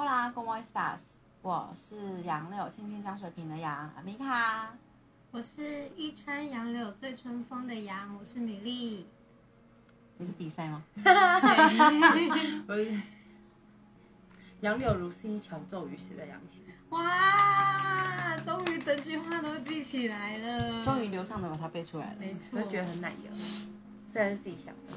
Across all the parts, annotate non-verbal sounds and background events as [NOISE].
Hola, ¿cómo estás？我是杨柳，青青江水平的杨，米卡。我是一川杨柳醉春风的杨，我是米粒。你是比赛吗？[LAUGHS] 我是杨柳如是一桥骤雨时的扬起。哇，终于整句话都记起来了，终于流畅的把它背出来了。没错我，就觉得很奶油，虽然是自己想的，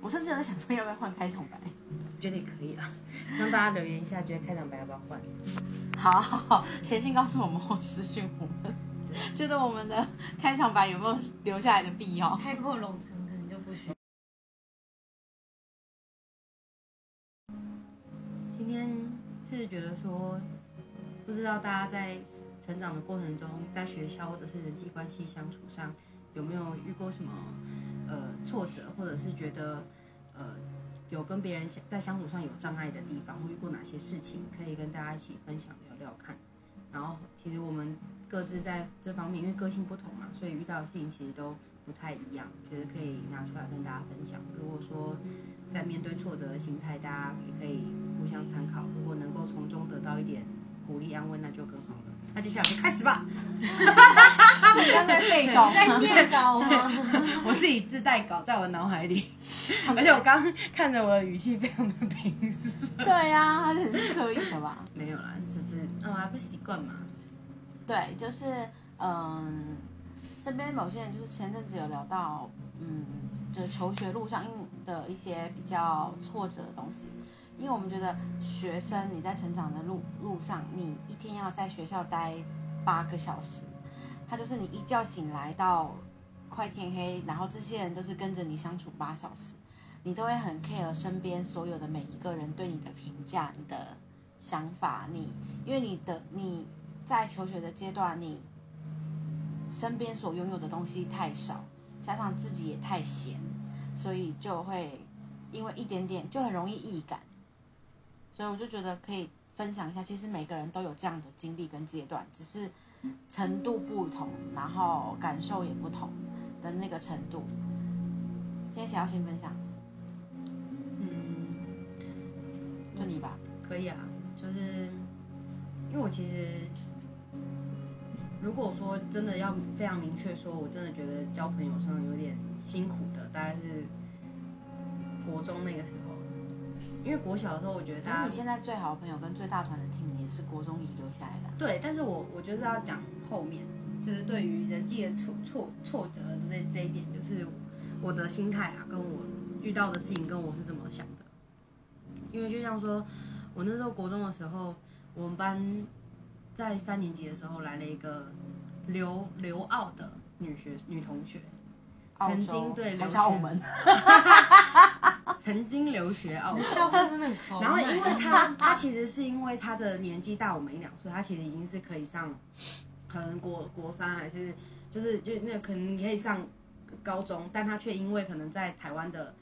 我甚至有在想说要不要换开场白。我觉得也可以啊。让大家留言一下，觉得开场白要不要换？好好好，写信告诉我们或私讯我们，觉得我们的开场白有没有留下来的必要？开阔笼城可能就不需要。今天是觉得说，不知道大家在成长的过程中，在学校或者是人际关系相处上，有没有遇过什么呃挫折，或者是觉得呃有跟别人在相处上有障碍的地方，或遇过哪些事情，可以跟大家一起分享聊聊看。然后其实我们各自在这方面，因为个性不同嘛，所以遇到的事情其实都不太一样，觉得可以拿出来跟大家分享。如果说在面对挫折的心态，大家也可以互相参考。如果能够从中得到一点鼓励安慰，那就更好了。那接下来就开始吧。是刚在背稿 [LAUGHS] 在念稿吗？[LAUGHS] 我自己自带稿在我脑海里，[LAUGHS] 而且我刚看着我的语气非常的平顺。对呀、他是刻意的吧？没有啦，只是嗯还不习惯嘛。对，就是嗯，身边某些人就是前阵子有聊到，嗯，就是求学路上的一些比较挫折的东西。因为我们觉得学生你在成长的路路上，你一天要在学校待八个小时，他就是你一觉醒来到快天黑，然后这些人都是跟着你相处八小时，你都会很 care 身边所有的每一个人对你的评价、你的想法，你因为你的你在求学的阶段，你身边所拥有的东西太少，加上自己也太闲，所以就会因为一点点就很容易易感。所以我就觉得可以分享一下，其实每个人都有这样的经历跟阶段，只是程度不同，然后感受也不同的那个程度。今天谁要先分享？嗯，就你吧。可以啊，就是因为我其实如果说真的要非常明确说，我真的觉得交朋友上有点辛苦的，大概是国中那个时候，因为国小的时候我觉得可大家你现在最好的朋友跟最大团的 team 也是国中遗留下来的啊。对，但是我我就是要讲后面，就是对于人际的挫挫挫折的这这一点，就是我的心态啊，跟我遇到的事情跟我是怎么想的。因为就像说，我那时候国中的时候，我们班在三年级的时候来了一个留留澳的女学女同学，曾经对留学澳门，[LAUGHS] [LAUGHS] [LAUGHS] 曾经留学澳洲你的。笑声真的很豪迈。然后因为他他其实是因为他的年纪大我们一两岁，他其实已经是可以上，可能国国三还是就是就那可能可以上高中，但他却因为可能在台湾的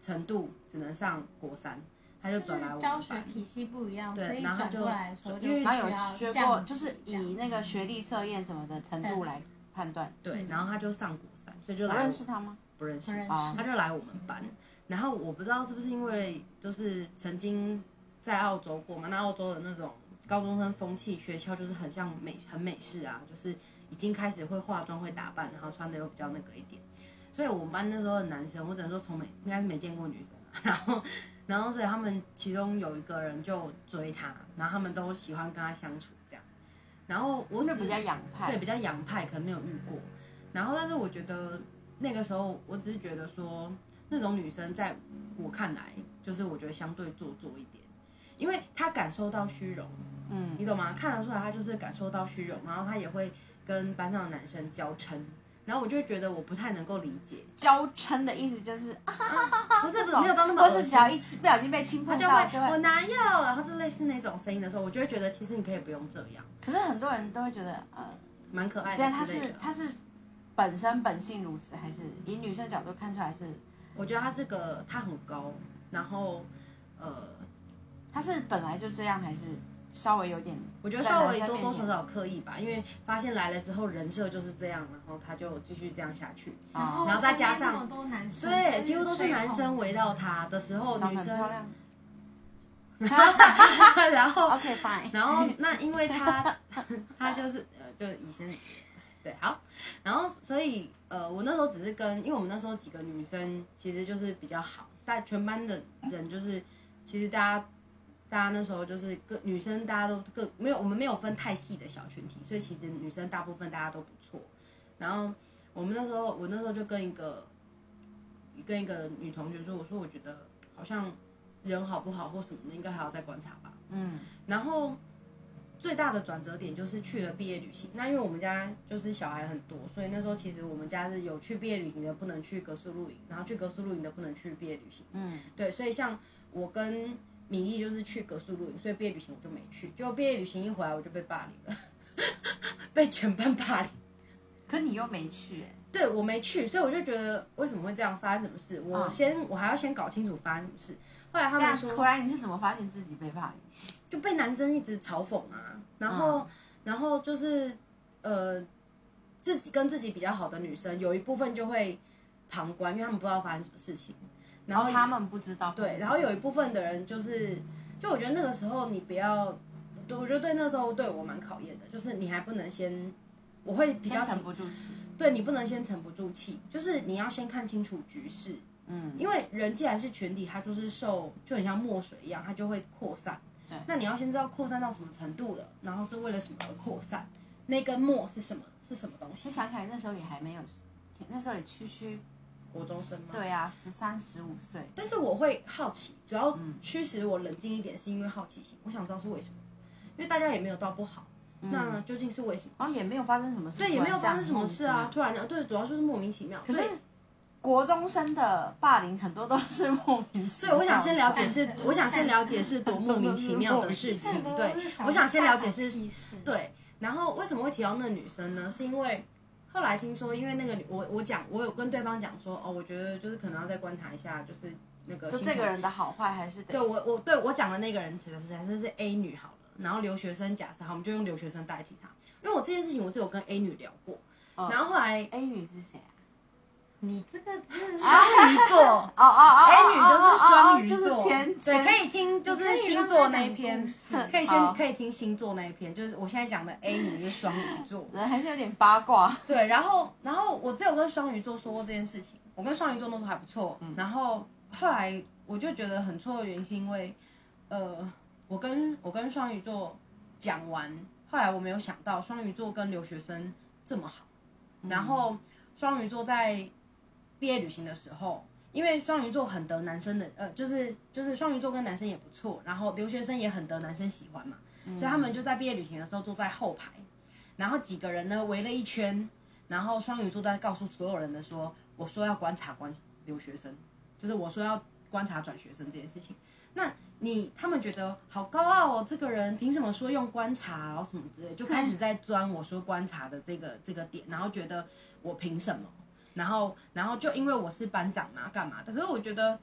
程度只能上国三，他就转来我们教学。体系不一样，对所以转然后就过来因为然后有学过，就是以那个学历测验什么的程度来判断。对，然后他就上国三，所以就来我认识他吗？不认识不，认哦识他就来我们班。然后我不知道是不是因为就是曾经在澳洲过嘛，那澳洲的那种高中生风气，学校就是很像美很美式啊，就是已经开始会化妆会打扮，然后穿的又比较那个一点。所以我们班那时候的男生，我只能说从没应该是没见过女生啊。[LAUGHS] 然后然后所以他们其中有一个人就追他，然后他们都喜欢跟他相处这样。然后我只就比较洋派，对，比较洋派，可能没有遇过。然后，但是我觉得那个时候，我只是觉得说，那种女生在我看来，就是我觉得相对做作一点，因为她感受到虚荣，嗯，你懂吗？看得出来，她就是感受到虚荣，然后她也会跟班上的男生娇嗔，然后我就会觉得我不太能够理解，娇嗔的意思就是啊，不是不是没有到那么或是只要一不小心被亲碰到，就会。我哪有，然后就类似那种声音的时候，我就会觉得其实你可以不用这样，可是很多人都会觉得，呃，蛮可爱的但他之类的。是他是本身本性如此，还是以女生角度看出来是我觉得他这个他很高，然后呃，他是本来就这样，还是稍微有点？我觉得稍微多多少少刻意吧，因为发现来了之后人设就是这样，然后他就继续这样下去。啊然后再加上身边那么多男生，对，几乎都是男生围绕他的时候，女生很漂亮，[LAUGHS] 然后 [LAUGHS] OK fine，然后那因为他 [LAUGHS] 他就是呃就以前对好，然后所以呃我那时候只是跟因为我们那时候几个女生其实就是比较好，但全班的人就是其实大家大家那时候就是各女生大家都各没有我们没有分太细的小群体，所以其实女生大部分大家都不错。然后我们那时候我那时候就跟一个跟一个女同学说，我说我觉得好像人好不好或什么的，应该还要再观察吧。嗯然后最大的转折点就是去了毕业旅行。那因为我们家就是小孩很多，所以那时候其实我们家是有去毕业旅行的不能去格宿露营，然后去格宿露营的不能去毕业旅行。嗯，对，所以像我跟米粒就是去格宿露营，所以毕业旅行我就没去。结果毕业旅行一回来我就被霸凌了，[LAUGHS] 被全班霸凌。可你又没去哎，对我没去，所以我就觉得为什么会这样，发生什么事？我嗯先、我还要先搞清楚发生什么事。后来他们说，突然你是怎么发现自己被霸凌？就被男生一直嘲讽啊，然后、嗯。然后就是呃，自己跟自己比较好的女生，有一部分就会旁观，因为他们不知道发生什么事情，然后他们不知道，对，然后有一部分的人就是，就我觉得那个时候你不要，对我觉得对那时候对我蛮考验的，就是你还不能先，我会比较沉不住气，对你不能先沉不住气，就是你要先看清楚局势，嗯，因为人既然是群体，它就是受就很像墨水一样，它就会扩散。对那你要先知道扩散到什么程度了，然后是为了什么而扩散，那根墨是什么是什么东西其实？想起来那时候也还没有，那时候也区区，国中生吗？。对啊，十三十五岁，但是我会好奇，主要嗯驱使我冷静一点，是因为好奇心，我想知道是为什么，因为大家也没有到不好，那究竟是为什么？然后也没有发生什么事，对，也没有发生什么事啊，突然突然的，对，主要就是莫名其妙。可是国中生的霸凌很多都是莫名其妙。所以我想先了解是我想先了解是多 [LAUGHS] 莫名其妙的事情。[LAUGHS] 对，我想先了解是，对，然后为什么会提到那女生呢？是因为后来听说，因为那个女，我我讲，我有跟对方讲说，哦，我觉得就是可能要再观察一下，就是那个这个人的好坏还是得对我我对我讲的那个人其实是还是是 A 女好了，然后留学生假设好，我们就用留学生代替她，因为我这件事情我就有跟 A 女聊过，嗯然后后来 A 女是谁啊？你这个是双鱼座。哦哦哦 A 女就是双鱼座，前对，可以听就是星座那一篇你可以先可以听星座那一篇，就是我现在讲的 A 女是双鱼座，人还是有点八卦。对，然后然后我只有跟双鱼座说过这件事情，我跟双鱼座那时候还不错，然后后来我就觉得很错的原因是因为，呃，我跟我跟双鱼座讲完，后来我没有想到双鱼座跟留学生这么好，然后双鱼座在毕业旅行的时候。因为双鱼座很得男生的，呃，就是就是双鱼座跟男生也不错，然后留学生也很得男生喜欢嘛，所以他们就在毕业旅行的时候坐在后排，然后几个人呢围了一圈，然后双鱼座在告诉所有人的说，我说要观察观留学生，就是我说要观察转学生这件事情。那你他们觉得好高傲哦，这个人凭什么说用观察，然后什么之类，就开始在钻我说观察的这个这个点，然后觉得我凭什么？然后然后就因为我是班长嘛，干嘛的？可是我觉得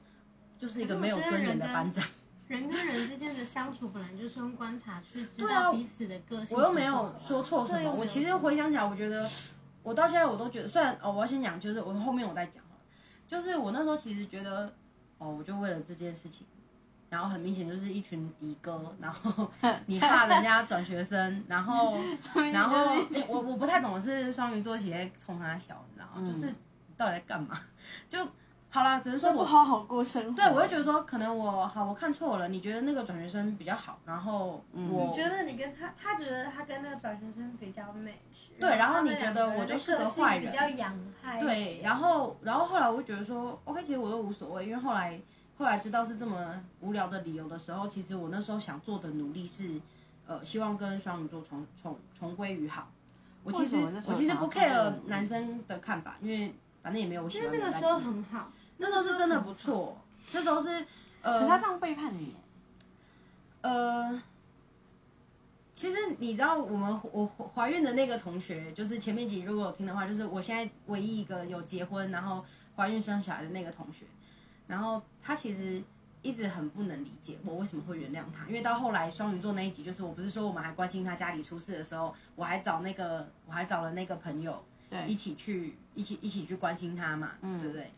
就是一个没有尊严的班长。[LAUGHS] 人跟人之间的相处本来就是用观察去知道彼此的个性。我又没有说错什么。我其实回想起来，我觉得我到现在我都觉得，虽然哦，我要先讲，就是我后面我再讲，就是我那时候其实觉得，哦，我就为了这件事情，然后很明显就是一群敌哥，然后 [LAUGHS] 你怕人家转学生，然后 [LAUGHS] 然后我我不太懂的是双鱼座企业冲他小，你知道吗？就是到底在干嘛？[LAUGHS] 就好啦，只能说我不好好过生活。对，我就觉得说，可能我好，我看错了。你觉得那个转学生比较好，然后我我觉得你跟他，他觉得他跟那个转学生比较 match。对然后你觉得我就是个坏人比较洋派。对，然后然后后来我就觉得说，OK，其实我都无所谓，因为后来后来知道是这么无聊的理由的时候，其实我那时候想做的努力是，呃，希望跟双鱼座重重重归于好。我其实我其实不 care 男生的看法，因为反正也没有我喜因为那个时候很好。那时候是真的不错，那时候是呃，可是他这样背叛你，呃，其实你知道，我们我怀孕的那个同学，就是前面集如果有听的话，就是我现在唯一一个有结婚然后怀孕生小孩的那个同学，然后他其实一直很不能理解我为什么会原谅他，因为到后来双鱼座那一集，就是我不是说我们还关心他家里出事的时候，我还找那个我还找了那个朋友对一，起去一起一起去关心他嘛，对不对？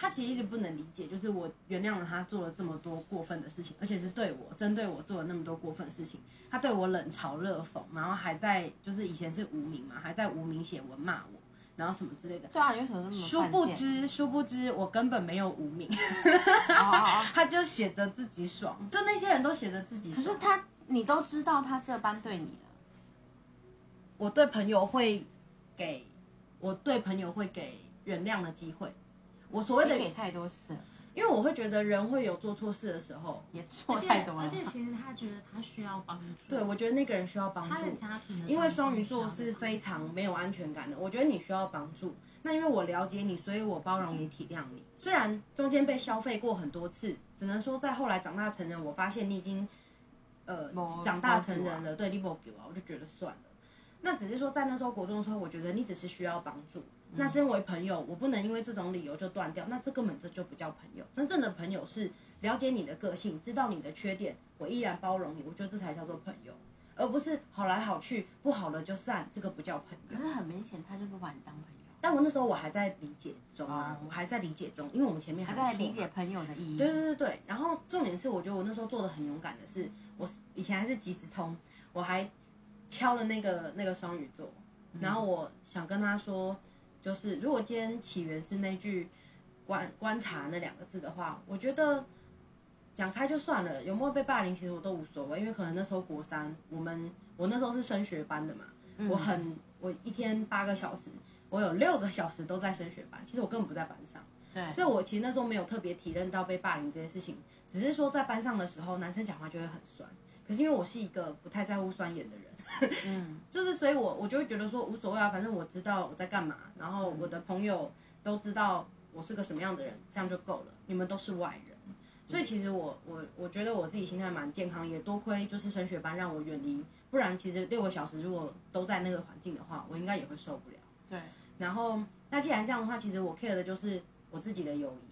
他其实一直不能理解，就是我原谅了他做了这么多过分的事情，而且是对我针对我做了那么多过分的事情，他对我冷嘲热讽，然后还在就是以前是无名嘛，还在无名写文骂我，然后什么之类的。对啊，你为什么那么殊不知，殊不知我根本没有无名，[LAUGHS] 他就写着自己爽，就那些人都写着自己爽。可是他，你都知道他这般对你了，我对朋友会给，我对朋友会给原谅的机会。我所谓的，给太多次，因为我会觉得人会有做错事的时候，也错太多了而。且其实他觉得他需要帮助，对我觉得那个人需要帮他的助。因为双鱼座是非常没有安全感的，我觉得你需要帮助。那因为我了解你，所以我包容你、体谅你。虽然中间被消费过很多次，只能说在后来长大成人，我发现你已经呃长大成人了，对 l i b o 给我，我就觉得算了。那只是说在那时候国中的时候，我觉得你只是需要帮助。那身为朋友，我不能因为这种理由就断掉，那这根本这就不叫朋友。真正的朋友是了解你的个性，知道你的缺点，我依然包容你，我觉得这才叫做朋友。而不是好来好去，不好了就散，这个不叫朋友可。是很明显，他就不把你当朋友，但我那时候我还在理解中啊，哦我还在理解中，因为我们前面还在理解朋友的意义。对对对对，然后重点是，我觉得我那时候做的很勇敢的是，我以前还是即时通，我还敲了那个那个双鱼座，然后我想跟他说，就是如果今天起源是那句观观察那两个字的话，我觉得讲开就算了，有没有被霸凌其实我都无所谓，因为可能那时候国三，我们我那时候是升学班的嘛，我很我一天八个小时，我有六个小时都在升学班，其实我根本不在班上。对，所以我其实那时候没有特别体认到被霸凌这件事情，只是说在班上的时候，男生讲话就会很酸。可是因为我是一个不太在乎酸言的人，嗯，[LAUGHS] 就是所以我我就会觉得说无所谓啊，反正我知道我在干嘛，然后我的朋友都知道我是个什么样的人，这样就够了。你们都是外人，所以其实我我我觉得我自己心态蛮健康，也多亏就是升学班让我远离，不然其实六个小时如果都在那个环境的话，我应该也会受不了。对，然后，那既然这样的话，其实我 care 的就是我自己的友谊，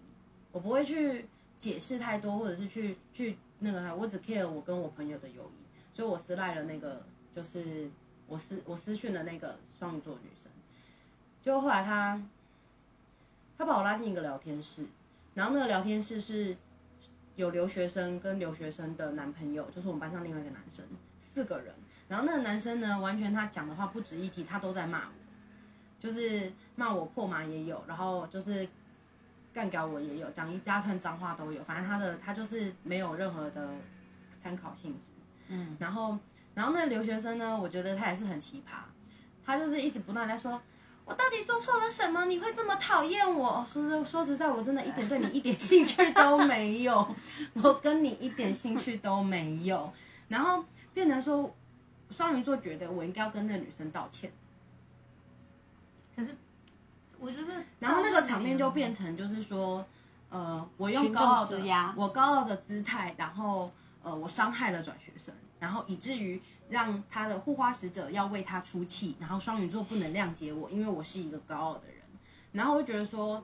我不会去解释太多，或者是去去那个，我只 care 我跟我朋友的友谊，所以我私赖了那个，就是我私我私讯了那个双鱼座女生，就后来她她把我拉进一个聊天室，然后那个聊天室是有留学生跟留学生的男朋友，就是我们班上另外一个男生，四个人，然后那个男生呢，完全他讲的话不值一提，他都在骂我。就是骂我破马也有，然后就是干掉我也有，讲一大串脏话都有，反正他的他就是没有任何的参考性质。嗯，然后然后那个留学生呢，我觉得他也是很奇葩，他就是一直不断在说。我到底做错了什么？你会这么讨厌我？说实说实在，我真的一点对你一点兴趣都没有，我跟你一点兴趣都没有。然后变成说，双鱼座觉得我应该要跟那个女生道歉。可是我觉得，然后那个场面就变成就是说，呃，我用高傲的我高傲的姿态，然后呃，我伤害了转学生，然后以至于让他的护花使者要为他出气，然后双鱼座不能谅解我，因为我是一个高傲的人，然后我就觉得说，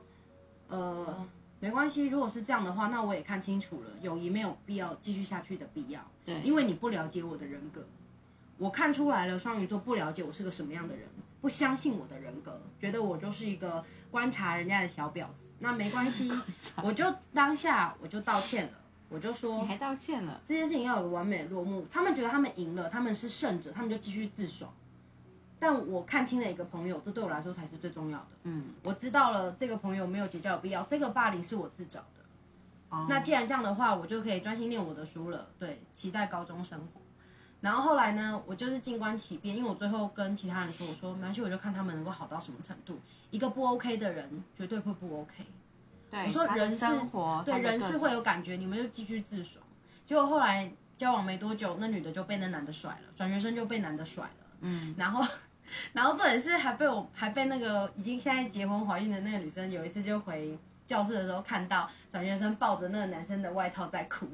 呃，没关系，如果是这样的话，那我也看清楚了，友谊没有必要继续下去的必要，对因为你不了解我的人格，我看出来了，双鱼座不了解我是个什么样的人，不相信我的人格，觉得我就是一个观察人家的小婊子。那没关系，我就当下我就道歉了，我就说你还道歉了，这件事情要有个完美的落幕。他们觉得他们赢了，他们是胜者，他们就继续自爽。但我看清了一个朋友，这对我来说才是最重要的。嗯，我知道了这个朋友没有结交的必要，这个霸凌是我自找的。哦那既然这样的话，我就可以专心念我的书了。对，期待高中生活。然后后来呢，我就是静观其变，因为我最后跟其他人说，我说没关系，我就看他们能够好到什么程度。一个不 OK 的人，绝对会不 OK。对，我说人是生活，对，人是会有感觉，你们就继续自爽。结果后来交往没多久，那女的就被那男的甩了，转学生就被男的甩了。嗯，然后，[LAUGHS] 然后这也是还被我还被那个已经现在结婚怀孕的那个女生，有一次就回教室的时候看到转学生抱着那个男生的外套在哭，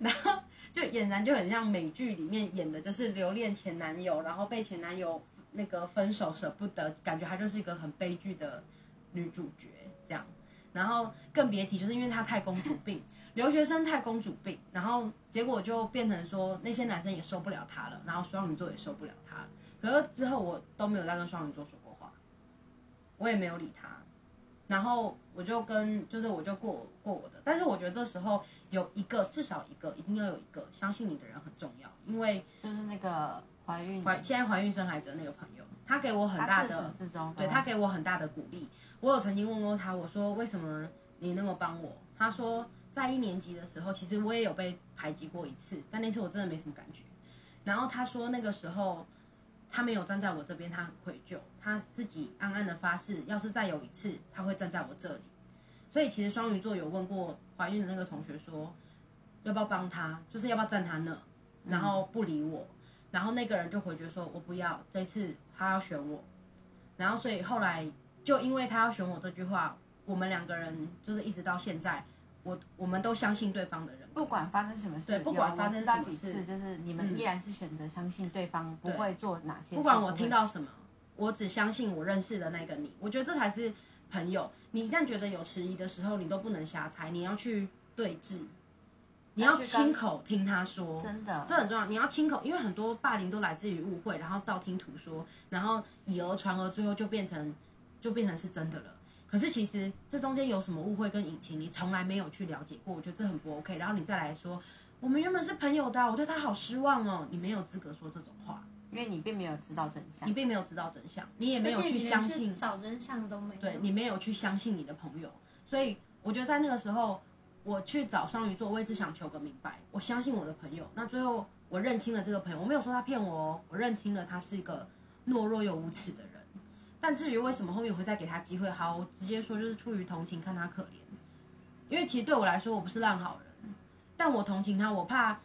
然后就俨然就很像美剧里面演的，就是留恋前男友，然后被前男友那个分手舍不得，感觉她就是一个很悲剧的女主角这样。然后更别提，就是因为她太公主病，留学生太公主病，然后结果就变成说那些男生也受不了她了，然后双鱼座也受不了她了。可是之后我都没有再跟双鱼座说过话，我也没有理他，然后我就跟就是我就过过我的，但是我觉得这时候有一个至少一个一定要有一个相信你的人很重要，因为就是那个怀孕，怀现在怀孕生孩子的那个朋友，他给我很大他自的始至终对他给我很大的鼓励。我有曾经问过他，我说为什么你那么帮我？他说在一年级的时候，其实我也有被排挤过一次，但那次我真的没什么感觉。然后他说那个时候他没有站在我这边，他很愧疚，他自己暗暗的发誓，要是再有一次，他会站在我这里。所以其实双鱼座有问过怀孕的那个同学说，要不要帮他，就是要不要站他那，然后不理我，然后那个人就回绝说，我不要，这次他要选我。然后所以后来就因为他要选我这句话，我们两个人就是一直到现在，我我们都相信对方的人，不管发生什么事，对不管发生什么事次，就是你们嗯依然是选择相信对方不会做哪些事，不管我听到什么，我只相信我认识的那个你。我觉得这才是朋友。你一旦觉得有迟疑的时候，你都不能瞎猜，你要去对峙，你要亲口听他说。真的这很重要，你要亲口，因为很多霸凌都来自于误会，然后道听途说，然后以讹传讹，最后就变成就变成是真的了。可是其实这中间有什么误会跟隐情，你从来没有去了解过，我觉得这很不 OK。然后你再来说，我们原本是朋友的啊，我对他好失望哦，你没有资格说这种话，因为你并没有知道真相你。并没有知道真相，你也没有而且你连相信，找真相都没有。对你没有去相信你的朋友，所以我觉得在那个时候，我去找双鱼座，我也只想求个明白，我相信我的朋友。那最后我认清了这个朋友，我没有说他骗我哦，我认清了他是一个懦弱又无耻的人。但至于为什么后面会再给他机会，好，我直接说就是出于同情，看他可怜。因为其实对我来说，我不是烂好人，但我同情他，我怕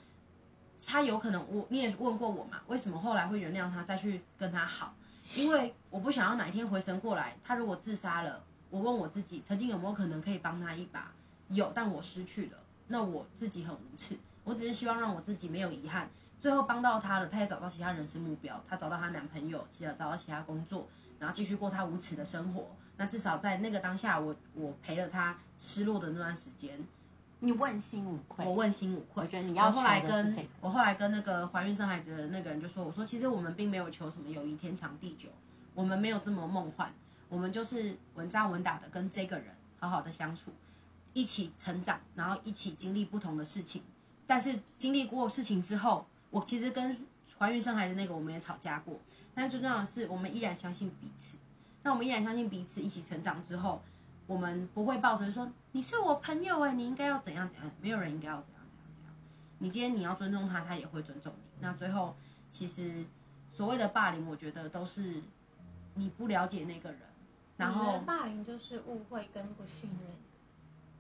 他有可能我你也问过我嘛，为什么后来会原谅他，再去跟他好？因为我不想要哪一天回神过来，他如果自杀了，我问我自己，曾经有没有可能可以帮他一把？有，但我失去了，那我自己很无耻。我只是希望让我自己没有遗憾。最后帮到他了，他也找到其他人生目标，他找到他男朋友，其他找到其他工作，然后继续过他无耻的生活。那至少在那个当下，我我陪了他失落的那段时间，你问心无愧，我问心无愧。我觉得你要我后来跟这个我后来跟那个怀孕生孩子的那个人就说，我说其实我们并没有求什么友谊天长地久，我们没有这么梦幻，我们就是稳扎稳打的跟这个人好好的相处，一起成长，然后一起经历不同的事情。但是经历过事情之后，我其实跟怀孕生孩子那个我们也吵架过，但是最重要的是我们依然相信彼此。那我们依然相信彼此，一起成长之后，我们不会抱着说你是我朋友哎，你应该要怎样怎样，没有人应该要怎样怎样怎样。你今天你要尊重他，他也会尊重你。那最后，其实所谓的霸凌，我觉得都是你不了解那个人，然后我觉得霸凌就是误会跟不信任。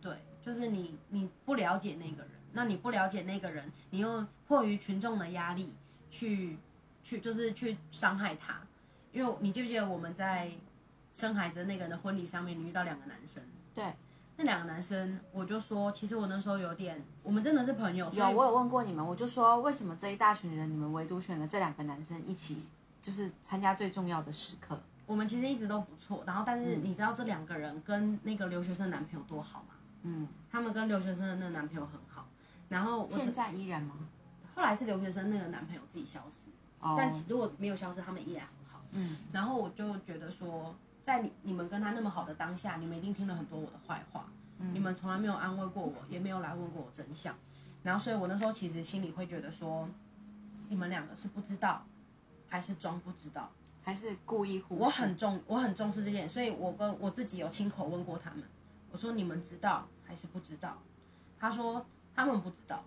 对，就是你你不了解那个人，那你不了解那个人，你又迫于群众的压力去去就是去伤害他，因为你记不记得我们在生孩子那个人的婚礼上面，你遇到两个男生，对，那两个男生，我就说，其实我那时候有点，我们真的是朋友，有我有问过你们，我就说为什么这一大群人，你们唯独选了这两个男生一起，就是参加最重要的时刻。我们其实一直都不错。然后，但是嗯你知道这两个人跟那个留学生男朋友多好吗？嗯，他们跟留学生的那个男朋友很好。然后我是现在依然吗？后来是留学生那个男朋友自己消失，哦，但其如果没有消失，他们依然很好。嗯，然后我就觉得说，在你你们跟他那么好的当下，你们一定听了很多我的坏话，嗯你们从来没有安慰过我，也没有来问过我真相。然后，所以我那时候其实心里会觉得说，你们两个是不知道，还是装不知道？还是故意忽视。我很重，我很重视这件，所以我跟我自己有亲口问过他们，我说你们知道还是不知道？他说他们不知道，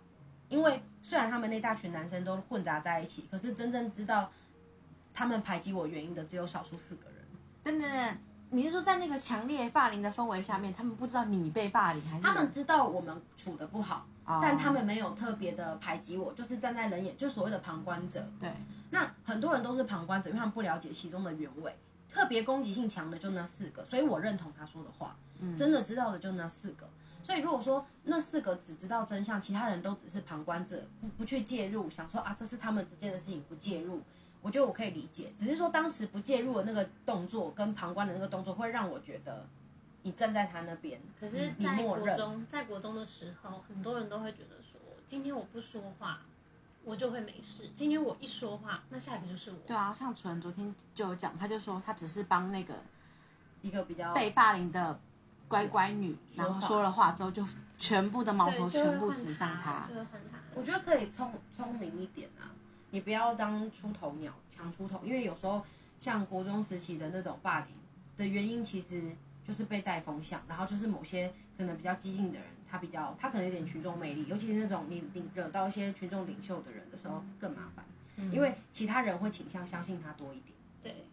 因为虽然他们那大群男生都混杂在一起，可是真正知道他们排挤我原因的只有少数四个人。等等等，你是说在那个强烈霸凌的氛围下面，他们不知道你被霸凌，还是他们知道我们处的不好，哦但他们没有特别的排挤我，就是站在人眼，就所谓的旁观者。对那很多人都是旁观者，因为他们不了解其中的原委。特别攻击性强的就那四个，所以我认同他说的话。嗯真的知道的就那四个。所以如果说那四个只知道真相，其他人都只是旁观者，不不去介入，想说啊这是他们之间的事情，不介入，我觉得我可以理解。只是说当时不介入的那个动作跟旁观的那个动作，会让我觉得你站在他那边，可是，在默认国中，在国中的时候，很多人都会觉得说，今天我不说话，我就会没事；今天我一说话，那下一个就是我。对啊，像纯昨天就有讲，他就说他只是帮那个一个比较被霸凌的乖乖女，然后说了话之后就全部的矛头全部指向他。我觉得可以聪聪明一点啊，你不要当出头鸟，抢出头，因为有时候像国中时期的那种霸凌的原因，其实就是被带风向，然后就是某些可能比较激进的人，他比较他可能有点群众魅力，尤其是那种你你惹到一些群众领袖的人的时候更麻烦，因为其他人会倾向相信他多一点。对，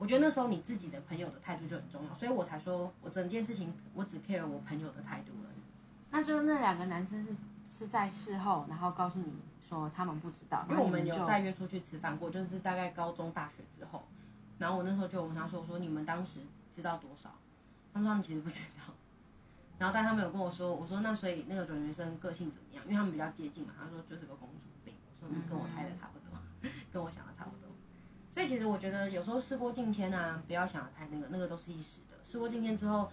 我觉得那时候你自己的朋友的态度就很重要，所以我才说我整件事情我只 care 我朋友的态度而已。那就是那两个男生是是在事后，然后告诉你说他们不知道，因为我们有再约出去吃饭过，就是大概高中、大学之后。然后我那时候就问他说：“我说你们当时知道多少？”他们说他们其实不知道。然后但他们有跟我说：“我说那所以那个转学生个性怎么样？因为他们比较接近嘛。”他说就是个公主病。我说你，跟我猜的差不多，跟我想的差不多。所以其实我觉得有时候事过境迁啊，不要想的太那个，那个都是一时的。事过境迁之后，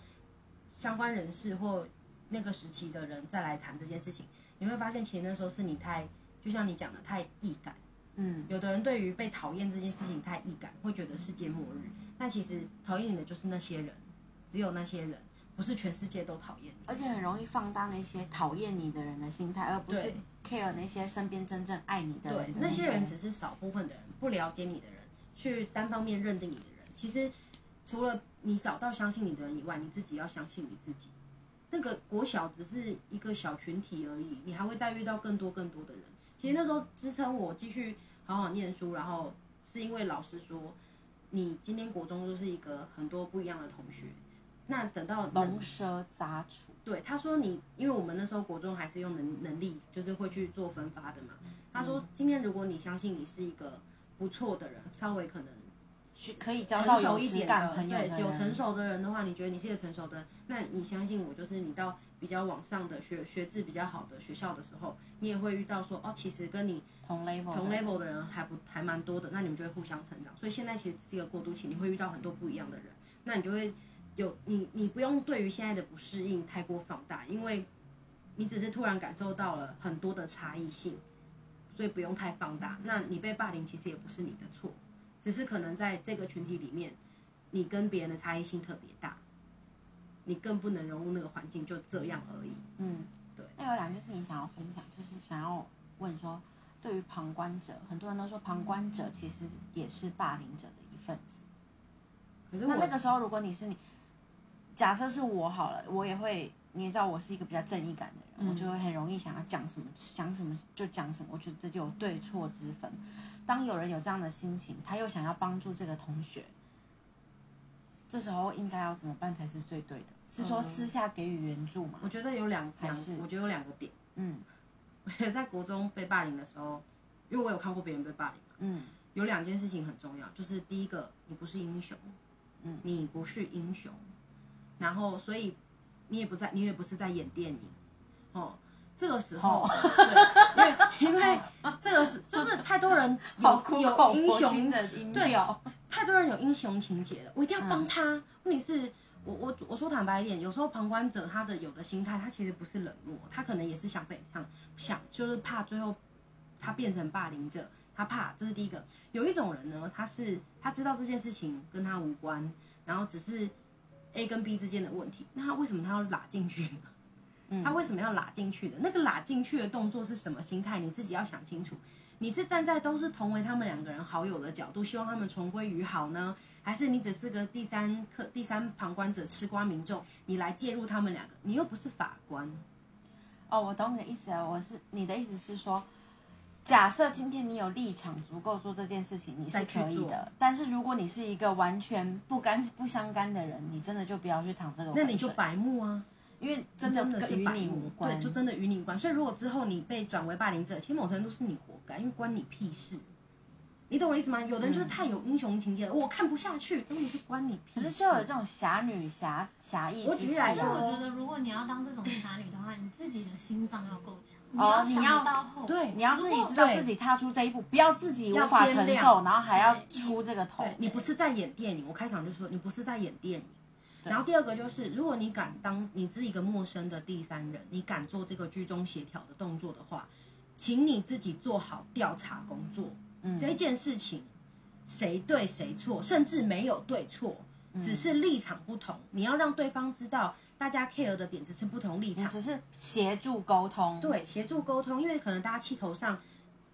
相关人士或那个时期的人再来谈这件事情，你会发现其实那时候是你太，就像你讲的太易感。嗯，有的人对于被讨厌这件事情太易感，会觉得世界末日。但其实讨厌你的就是那些人，只有那些人，不是全世界都讨厌你。而且很容易放大那些讨厌你的人的心态，而不是 care 那些身边真正爱你的人的，对那些人只是少部分的人，不了解你的人，去单方面认定你的人。其实除了你找到相信你的人以外，你自己要相信你自己。那个国小只是一个小群体而已，你还会再遇到更多更多的人。其实那时候支撑我继续好好念书，然后是因为老师说，你今天国中就是一个很多不一样的同学。那等到龙蛇杂处。对，他说你，因为我们那时候国中还是用能能力，就是会去做分发的嘛。他说，今天如果你相信你是一个不错的人，稍微可能去可以交到成熟有质一点的，朋友的对，有人成熟的人的话，你觉得你是一个成熟的人，那你相信我，就是你到比较往上的学学制比较好的学校的时候，你也会遇到说，哦，其实跟你同 level 同 level 的人还不还蛮多的，那你们就会互相成长。所以现在其实是一个过渡期，你会遇到很多不一样的人，那你就会有你你不用对于现在的不适应太过放大，因为你只是突然感受到了很多的差异性，所以不用太放大。那你被霸凌其实也不是你的错，只是可能在这个群体里面，你跟别人的差异性特别大，你更不能融入那个环境，就这样而已。嗯，对。那有两件事情想要分享，就是想要问说，对于旁观者，很多人都说旁观者其实也是霸凌者的一份子。可是那那个时候，如果你是你，假设是我好了，我也会，你也知道我是一个比较正义感的人，嗯我就会很容易想要讲什么想什么就讲什么，我觉得这就有对错之分。当有人有这样的心情，他又想要帮助这个同学，这时候应该要怎么办才是最对的？是说嗯私下给予援助吗我？觉得有两两我觉得有两个点。嗯 [LAUGHS] 我觉得在国中被霸凌的时候，因为我有看过别人被霸凌，嗯有两件事情很重要，就是第一个，你不是英雄，嗯，你不是英雄，然后所以你也不在，你也不是在演电影，哦，这个时候，对，因为因为这个是就是太多人 [LAUGHS] 有有英雄的音对哦，太多人有英雄情节了，我一定要帮他。问题是，我我我说坦白一点，有时候旁观者他的有的心态，他其实不是冷漠，他可能也是想被想想，就是怕最后他变成霸凌者，他怕这是第一个。有一种人呢，他是他知道这件事情跟他无关，然后只是 A 跟 B 之间的问题，那他为什么他要拉进去呢？嗯他为什么要拉进去的？那个拉进去的动作是什么心态？你自己要想清楚。你是站在都是同为他们两个人好友的角度，希望他们重归于好呢，还是你只是个第三客、第三旁观者、吃瓜民众，你来介入他们两个？你又不是法官，哦，我懂你的意思了。我是你的意思是说，假设今天你有立场足够做这件事情，你是可以的。但是如果你是一个完全不干不相干的人，你真的就不要去躺这个。那你就白目啊，因为真真的与你无关。对，就真的与你无关。所以如果之后你被转为霸凌者，其实某程度是你活该，因为关你屁事。你懂我意思吗？有的人就是太有英雄情节了，我看不下去，问题是关你屁事。可是就有这种侠女侠侠义之气啊。我举例来说我觉得，如果你要当这种侠女的话，你自己的心脏要够强，你哦你要想到后对你要自己知道对自己踏出这一步，不要自己无要法掂量承受，然后还要出这个头。对你不是在演电影，我开场就说你不是在演电影。然后第二个就是，如果你敢当你是一个陌生的第三人，你敢做这个居中协调的动作的话，请你自己做好调查工作。嗯。这件事情谁对谁错，甚至没有对错，只是立场不同，你要让对方知道，大家 care 的点只是不同立场，只是协助沟通，，对，协助沟通，因为可能大家气头上，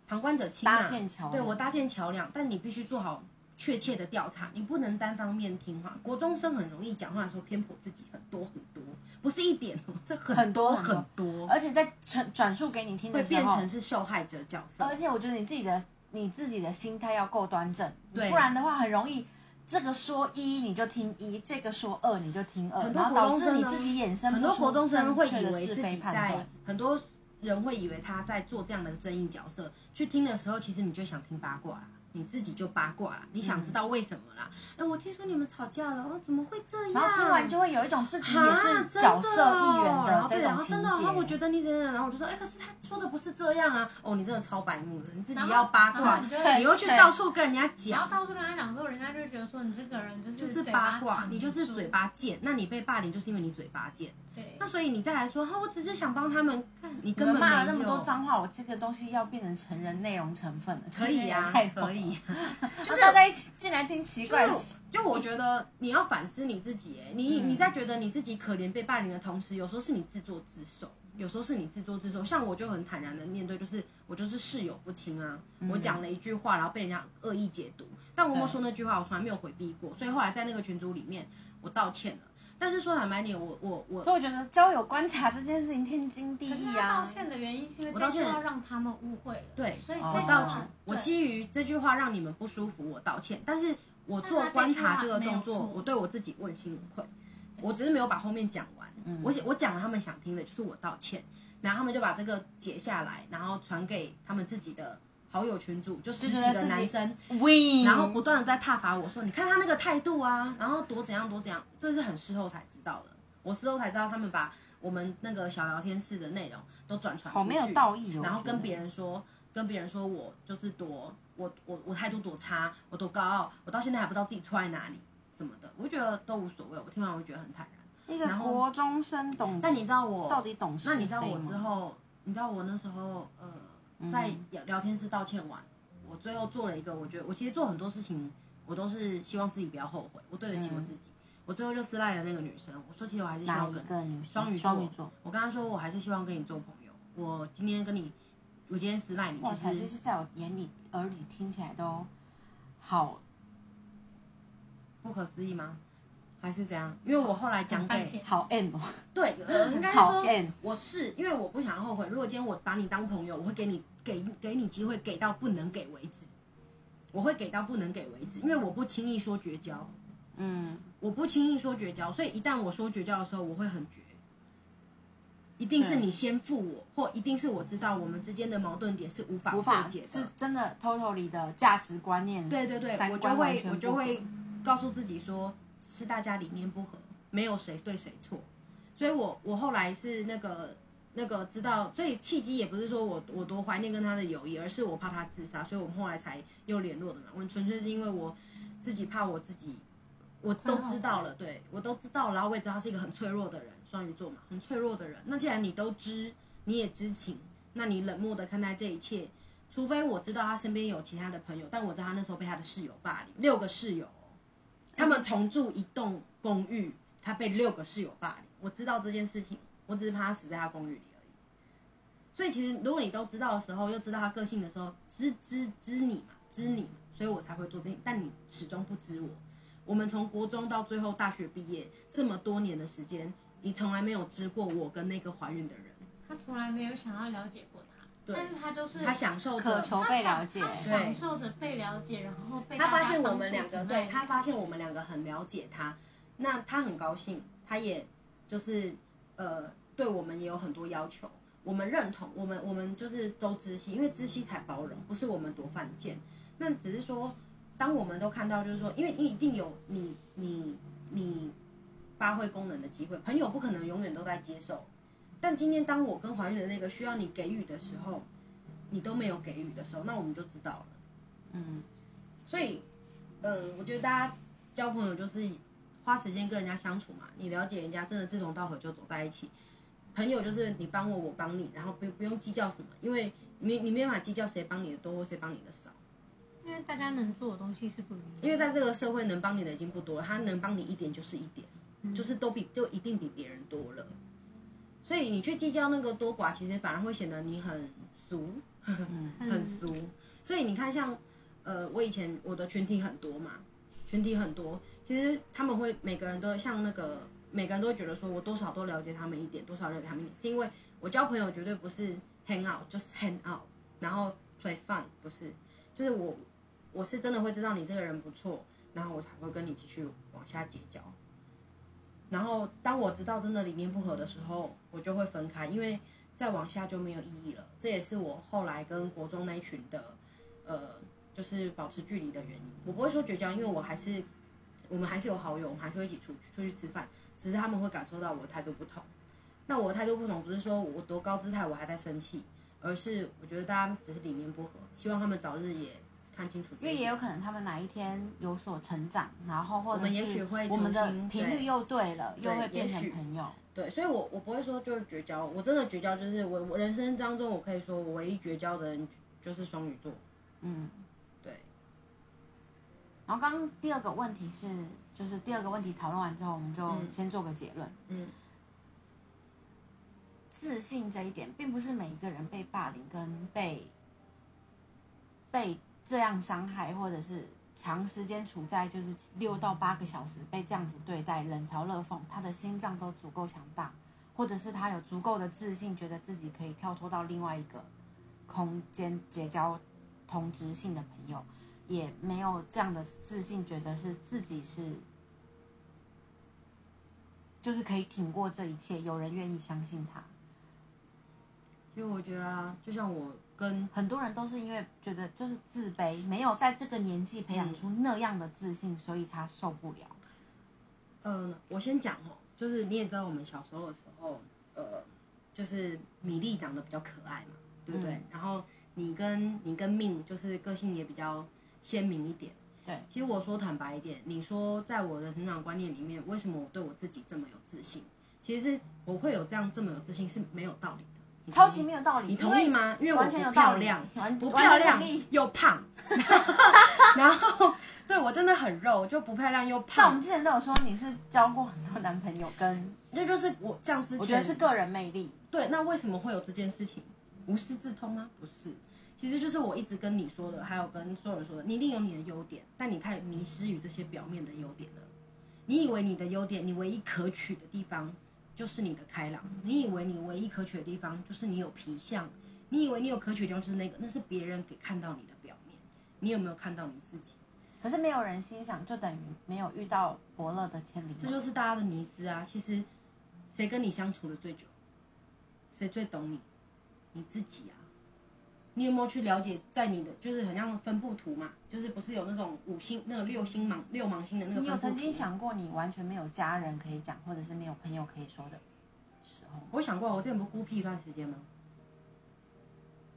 旁观者清、啊，搭建桥梁。对我搭建桥梁，但你必须做好确切的调查，你不能单方面听话。国中生很容易讲话的时候偏颇自己很多很多，不是一点哦，[LAUGHS] 这很很多多。很很多，而且在转转述给你听会的时候，变成是受害者角色。而且我觉得你自己的你自己的心态要够端正，对不然的话很容易。这个说一你就听一，这个说二你就听二，然后导致你自己衍生很多国中生会以为自己在，很多人会以为他在做这样的争议角色，去听的时候，其实你就想听八卦啦，你自己就八卦啦，你想知道为什么啦？哎、我听说你们吵架了，哦，怎么会这样？然后听完就会有一种自己也啊是角色一员哦然后对，然后真的哦，我觉。得你怎样，然后我就说，哎，可是他说的不是这样啊，哦，你真的超白目的，你自己要八卦后你你又去到处跟人家讲然后讲，到处跟他讲之后，人家就觉得说你这个人就是就是八卦，你就是嘴。巴贱，那你被霸凌就是因为你嘴巴贱，对那，所以你再来说，哈，我只是想帮他们，看你你根本骂了那么多脏话，我这个东西要变成成人内容成分了，可以呀、太可以。[LAUGHS] 就是大家一起进来听奇怪的就是就我觉得你要反思你自己，哎，你嗯。你在觉得你自己可怜被霸凌的同时，有时候是你自作自受，有时候是你自作自受。像我就很坦然的面对，就是我就是室友不清啊，我讲了一句话，然后被人家恶意解读，但我没有说那句话，我从来没有回避过，所以后来在那个群组里面，我道歉了。但是说坦白点，我我我所以我觉得交友观察这件事情天经地可是义啊他道。歉的原因是因为我道歉这句话让他们误会了，对哦所以我道歉，我基于这句话让你们不舒服，我道歉。但是我做观察这个动作，我对我自己问心无愧。我只是没有把后面讲完，嗯我我讲了他们想听的，就是我道歉，然后他们就把这个截下来，然后传给他们自己的好友群组，就十几个男生，然后不断的在挞伐我说，你看他那个态度啊，然后多怎样多怎样，这是很事后才知道的。我事后才知道他们把我们那个小聊天室的内容都转传出去，好没有道义哦。然后跟别人人说，跟别人说我就是多我我我态度多差，我多高傲，我到现在还不知道自己错在哪里什么的，我觉得都无所谓。我听完我觉得很坦然。一个国中生懂，但你知道我到底懂是那你知道我之后，你知道我那时候呃在聊聊天室道歉完，我最后做了一个，我觉得我其实做很多事情，我都是希望自己不要后悔，我对得起我自己。我最后就私赖了那个女生，我说其实我还是希望跟双鱼座？我跟她说我还是希望跟你做朋友。我今天跟你，我今天私赖你，其实是在我眼里耳里听起来都好不可思议吗？还是怎样？因为我后来讲给好 M 哦，[LAUGHS] 对，呃，应该好说 M，我是因为我不想后悔。如果今天我把你当朋友，我会给你给给你机会，给到不能给为止。我会给到不能给为止，因为我不轻易说绝交，嗯，我不轻易说绝交，所以一旦我说绝交的时候，我会很绝。一定是你先负我，或一定是我知道我们之间的矛盾点是无法无法解的。是真的 totally 的价值观念，对对对，我就会我就会告诉自己说，是大家理念不合，没有谁对谁错。所以我我后来是那个那个知道，所以契机也不是说我我多怀念跟他的友谊，而是我怕他自杀，所以我们后来才又联络的嘛。我们纯粹是因为我自己怕我自己，我都知道了，对我都知道，然后我也知道他是一个很脆弱的人，双鱼座嘛，很脆弱的人。那既然你都知，你也知情，那你冷漠的看待这一切，除非我知道他身边有其他的朋友，但我知道他那时候被他的室友霸凌，六个室友，他们同住一栋公寓，他被六个室友霸凌，我知道这件事情，我只是怕他死在他公寓里而已。所以其实如果你都知道的时候，又知道他个性的时候，知知知你嘛，知你，所以我才会做这件，但你始终不知我。我们从国中到最后大学毕业这么多年的时间，你从来没有知过我跟那个怀孕的人，他从来没有想要了解过他，但是他就是他享受着渴求他享被了解他，享受着被了解，然后被他发现我们两个对他发现我们两个很了解他，那他很高兴，他也就是呃对我们也有很多要求，我们认同，我们我们就是都知悉，因为知悉才包容，不是我们多犯贱。那只是说，当我们都看到，就是说，因为你一定有你你你发挥功能的机会，朋友不可能永远都在接受。但今天当我跟怀孕的那个需要你给予的时候，你都没有给予的时候，那我们就知道了。嗯，所以，嗯，我觉得大家交朋友就是花时间跟人家相处嘛，你了解人家，真的志同道合就走在一起。朋友就是你帮我，我帮你，然后不不用计较什么，因为你你没办法计较谁帮你的多或谁帮你的少。因为大家能做的东西是不一样。因为在这个社会能帮你的已经不多了，他能帮你一点就是一点，就是都比就一定比别人多了。所以你去计较那个多寡，其实反而会显得你很俗，[LAUGHS] 很俗。所以你看，像呃，我以前我的群体很多嘛，群体很多，其实他们会每个人都像那个，每个人都会觉得说我多少都了解他们一点，多少了解他们一点，是因为我交朋友绝对不是 hang out，就是 hang out，然后 play fun，不是，就是我我是真的会知道你这个人不错，然后我才会跟你继续往下结交。然后当我知道真的理念不合的时候，我就会分开，因为再往下就没有意义了。这也是我后来跟国中那一群的，呃，就是保持距离的原因。我不会说绝交，因为我还是我们还是有好友，我们还是会一起出出去吃饭，只是他们会感受到我的态度不同。那我的态度不同，不是说我多高姿态我还在生气，而是我觉得大家只是理念不合，希望他们早日也。看清楚，因为也有可能他们哪一天有所成长，然后或者是我们的频率又对了，又会变成朋友。对，所以，我我不会说就是绝交，我真的绝交就是我我人生当中我可以说我唯一绝交的人就是双鱼座。嗯，对。然后刚刚第二个问题是，就是第二个问题讨论完之后，我们就先做个结论。嗯。自信这一点，并不是每一个人被霸凌跟被被。这样伤害，或者是长时间处在就是六到八个小时被这样子对待，冷嘲热讽，他的心脏都足够强大，或者是他有足够的自信，觉得自己可以跳脱到另外一个空间结交同质性的朋友，也没有这样的自信，觉得是自己是就是可以挺过这一切，有人愿意相信他。因为我觉得啊，就像我。跟很多人都是因为觉得就是自卑，没有在这个年纪培养出那样的自信，所以他受不了。嗯，我先讲哦，就是你也知道，我们小时候的时候，呃，就是米粒长得比较可爱嘛，对不对？然后你跟你跟命就是个性也比较鲜明一点。对，其实我说坦白一点，你说在我的成长观念里面，为什么我对我自己这么有自信？其实我会有这样这么有自信是没有道理。超级没有道理，你同意吗？因为完全有漂亮，不漂亮又胖，[LAUGHS] 然后对我真的很肉，就不漂亮又胖。但我们之前都有说你是交过很多男朋友，跟那就是我这样之前，我觉得是个人魅力。对，那为什么会有这件事情？无师自通吗？不是，其实就是我一直跟你说的，还有跟所有人说的，你一定有你的优点，但你太迷失于这些表面的优点了。你以为你的优点，你唯一可取的地方。就是你的开朗，你以为你唯一可取的地方就是你有皮相，你以为你有可取的地方就是那个，那是别人给看到你的表面，你有没有看到你自己？可是没有人欣赏，就等于没有遇到伯乐的千里。这就是大家的迷思啊！其实，谁跟你相处的最久？谁最懂你？你自己啊！你有没有去了解，在你的就是很像分布图嘛？就是不是有那种五星、那个六星芒、六芒星的那个？你有曾经想过，你完全没有家人可以讲，或者是没有朋友可以说的时候？我想过，我之前不孤僻一段时间吗？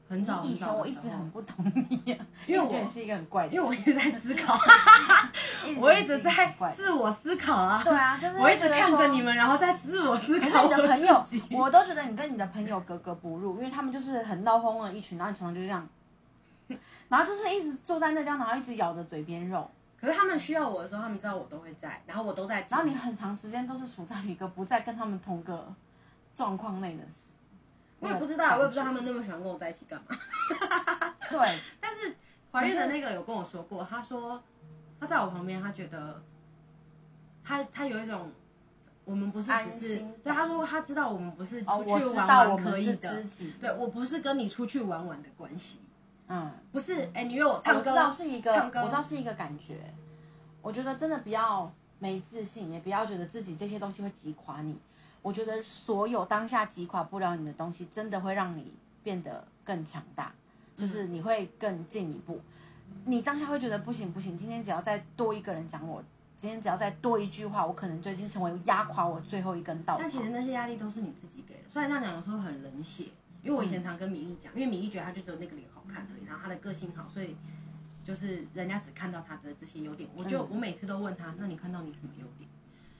很早以前，我一直很不懂你，因为我是一个很怪的，因为我一直在思考 [LAUGHS] [LAUGHS] 我一直在自我思考啊。对啊，就是我一直看着你们，然后在自我思考。你的朋友，我都觉得你跟你的朋友格格不入，因为他们就是很闹哄哄的一群，然后你常常就这样，[LAUGHS] 然后就是一直坐在那地方，然后一直咬着嘴边肉。可是他们需要我的时候，他们知道我都会在，然后我都在。然后你很长时间都是处在一个不在跟他们同个状况内的时。我也不知道，我也不知道他们那么喜欢跟我在一起干嘛。对，[LAUGHS] 但是怀孕的那个有跟我说过，他说他在我旁边，他觉得他他有一种我们不是只是对他说他知道我们不是出去玩玩可以的，对我不是跟你出去玩玩的关系。嗯，不是，哎，你约我唱歌，我知道是一个，我知道是一个感觉。我觉得真的不要没自信，也不要觉得自己这些东西会击垮你。我觉得所有当下击垮不了你的东西，真的会让你变得更强大，就是你会更进一步。你当下会觉得不行不行，今天只要再多一个人讲我，今天只要再多一句话，我可能就已经成为压垮我最后一根稻草。但其实那些压力都是你自己给的。虽然这样讲有时候很冷血，因为我以前常跟米粒讲，因为米粒觉得他就只有那个脸好看而已，然后他的个性好，所以就是人家只看到他的这些优点。我就我每次都问他，那你看到你什么优点？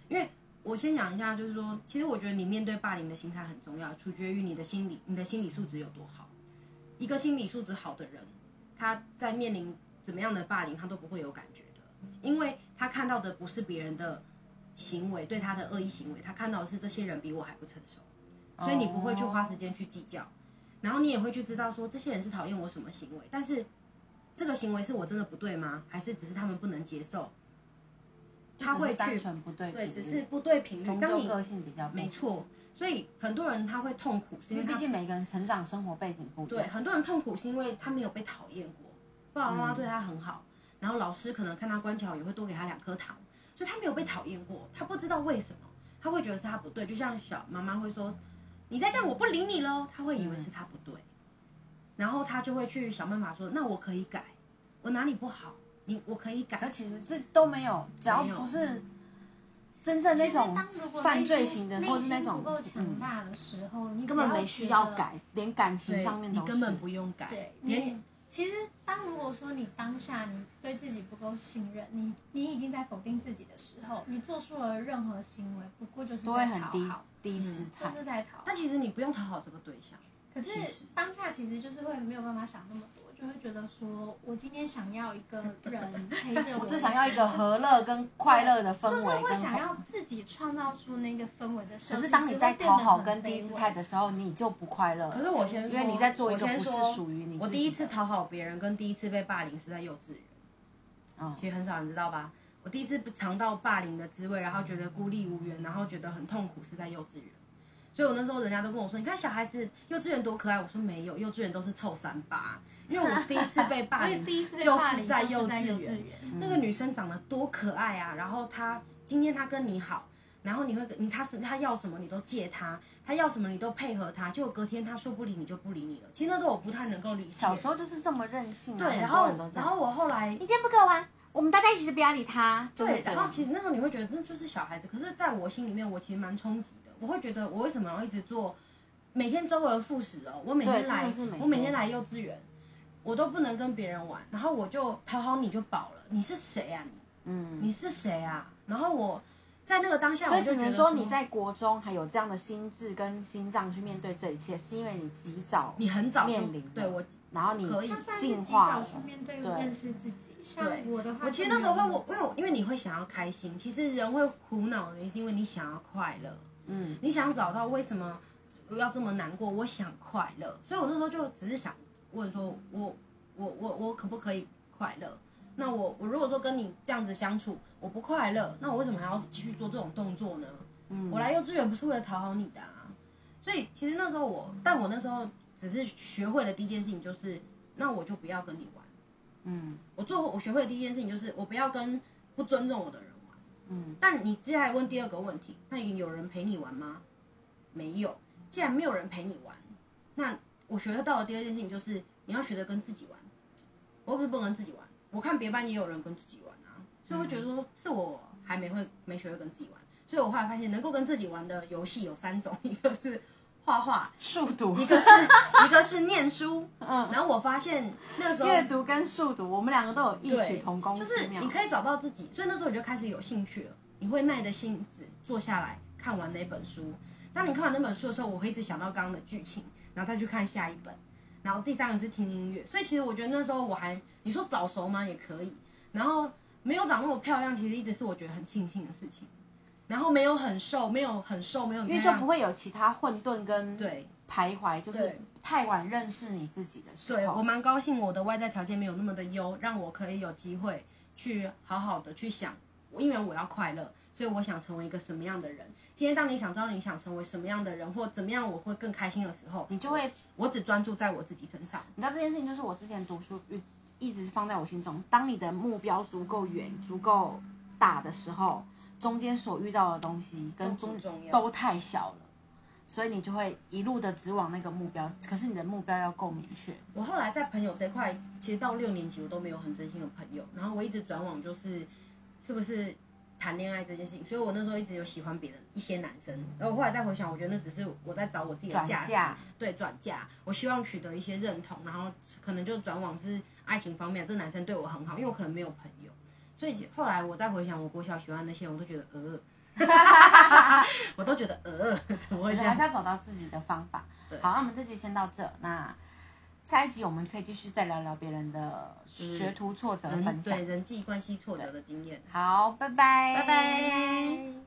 因为。我先讲一下，就是说，其实我觉得你面对霸凌的心态很重要，取决于你的心理，你的心理素质有多好。一个心理素质好的人，他在面临怎么样的霸凌，他都不会有感觉的，因为他看到的不是别人的行为，对他的恶意行为，他看到的是这些人比我还不成熟，所以你不会去花时间去计较，然后你也会去知道说这些人是讨厌我什么行为，但是这个行为是我真的不对吗？还是只是他们不能接受？他会去纯不对对，只是不对频率。当你个性比较没错，所以很多人他会痛苦，是因为毕竟每个人成长生活背景不一对，很多人痛苦是因为他没有被讨厌过，爸爸妈妈对他很好，然后老师可能看他乖巧也会多给他两颗糖，所以他没有被讨厌过，他不知道为什么，他会觉得是他不对，就像小妈妈会说，你再这样我不理你喽，他会以为是他不对，然后他就会去想办法说，那我可以改，我哪里不好，你我可以改可，其实这都没有，只要不是真正那种犯罪型的，内或是那种不够强嗯，大的时候，你根本没需要。改，连感情上面都你根本。不用改，对，连你其实当如果说你当下你对自己不够信任，你你已经在否定自己的时候，你做出了任何行为，不过就是都会在很低讨好，低姿态就。是在讨好。但其实你不用讨好这个对象，可是当下其实就是会没有办法想那么多，就会觉得说我今天想要一个人 [LAUGHS] 陪着我，我只想要一个和乐跟快乐的氛围就是会想要自己创造出那个氛围的时候。可是当你在讨好跟低姿姿态的时候，你就不快乐。可是我先说，因为你在做一我个不是先说属于你自己的。我第一次讨好别人跟第一次被霸凌是在幼稚园，嗯其实很少人知道吧？我第一次尝到霸凌的滋味，然后觉得孤立无援，然后觉得很痛苦，是在幼稚园。所以我那时候人家都跟我说：“你看小孩子幼稚园多可爱。”我说没有，幼稚园都是臭三八。因为我第一次被霸凌 [LAUGHS] 第一次就是在幼稚稚园。那个女生长得多可爱啊！然后她今天她跟你好，然后你会跟你她是她要什么你都借她，她要什么你都配合她，结果隔天她说不理你就不理你了。其实那时候我不太能够理解。小时候就是这么任性啊，对，然后。然后我后来你今天不跟我玩，我们大家一起就不要理他。对，然后其实那时候你会觉得那就是小孩子，可是在我心里面，我其实蛮冲击的。我会觉得我为什么要一直做，每天周而复始哦，我每天来我每天天来幼稚园，我都不能跟别人玩，然后我就讨好你就饱了。你是谁啊你？嗯，你是谁啊？然后我在那个当下，所以只我就觉得能说你在国中还有这样的心智跟心脏去面对这一切，是因为你及早，你很早面临对我然后你可以进化去面对对认识自己。像对我的话，我其实那时候会，我因为因为你会想要开心，其实人会苦恼的原因是因为你想要快乐。嗯，你想找到为什么要这么难过？我想快乐，所以我那时候就只是想问说，我我我我可不可以快乐？那我我如果说跟你这样子相处，我不快乐，那我为什么还要继续做这种动作呢？嗯我来幼稚园不是为了讨好你的啊。所以其实那时候我，但我那时候只是学会了第一件事情就是，那我就不要跟你玩。嗯我做我学会的第一件事情就是，我不要跟不尊重我的人玩。嗯，但你接下来问第二个问题，那有人陪你玩吗？没有。既然没有人陪你玩，那我学到的第二件事情就是你要学着跟自己玩。我又不是不能跟自己玩，我看别班也有人跟自己玩啊，所以我觉得说是我还没会没学会跟自己玩。所以我后来发现，能够跟自己玩的游戏有三种，[LAUGHS] 一个是画画，速读一，个是 [LAUGHS] 一个是念书。嗯，然后我发现那时候阅读跟速读，我们两个都有异曲同工就是。你可以找到自己，所以那时候你就开始有兴趣了。你会耐着性子坐下来看完那本书。当你看完那本书的时候，我会一直想到刚刚的剧情，然后再去看下一本。然后第三个是听音乐，所以其实我觉得那时候我还你说早熟吗？也可以。然后没有长那么漂亮，其实一直是我觉得很庆幸的事情。然后没有很瘦，没有很瘦，没有因为就不会有其他混沌跟对徘徊，就是太晚认识你自己的时候。对我蛮高兴，我的外在条件没有那么的优，让我可以有机会去好好的去想，因为我要快乐，所以我想成为一个什么样的人。今天当你想知道你想成为什么样的人，或怎么样我会更开心的时候，你就会我只专注在我自己身上。你知道这件事情，就是我之前读书一一直放在我心中。当你的目标足够远、足够大的时候，中间所遇到的东西跟中都太小了，所以你就会一路的直往那个目标。可是你的目标要够明确。我后来在朋友这块，其实到六年级我都没有很真心的朋友，然后我一直转往就是是不是谈恋爱这件事情，所以我那时候一直有喜欢别人一些男生，然后我后来再回想，我觉得那只是我在找我自己的转价值，嫁对转嫁，我希望取得一些认同，然后可能就转往是爱情方面，这男生对我很好，因为我可能没有朋友，所以后来我再回想我国小喜欢那些，我都觉得呃，[LAUGHS] 我都觉得呃，怎么会这样我还是？要找到自己的方法对。好，那我们这集先到这。那下一集我们可以继续再聊聊别人的学徒挫折的分享人对。人际关系挫折的经验。好，拜拜，拜拜。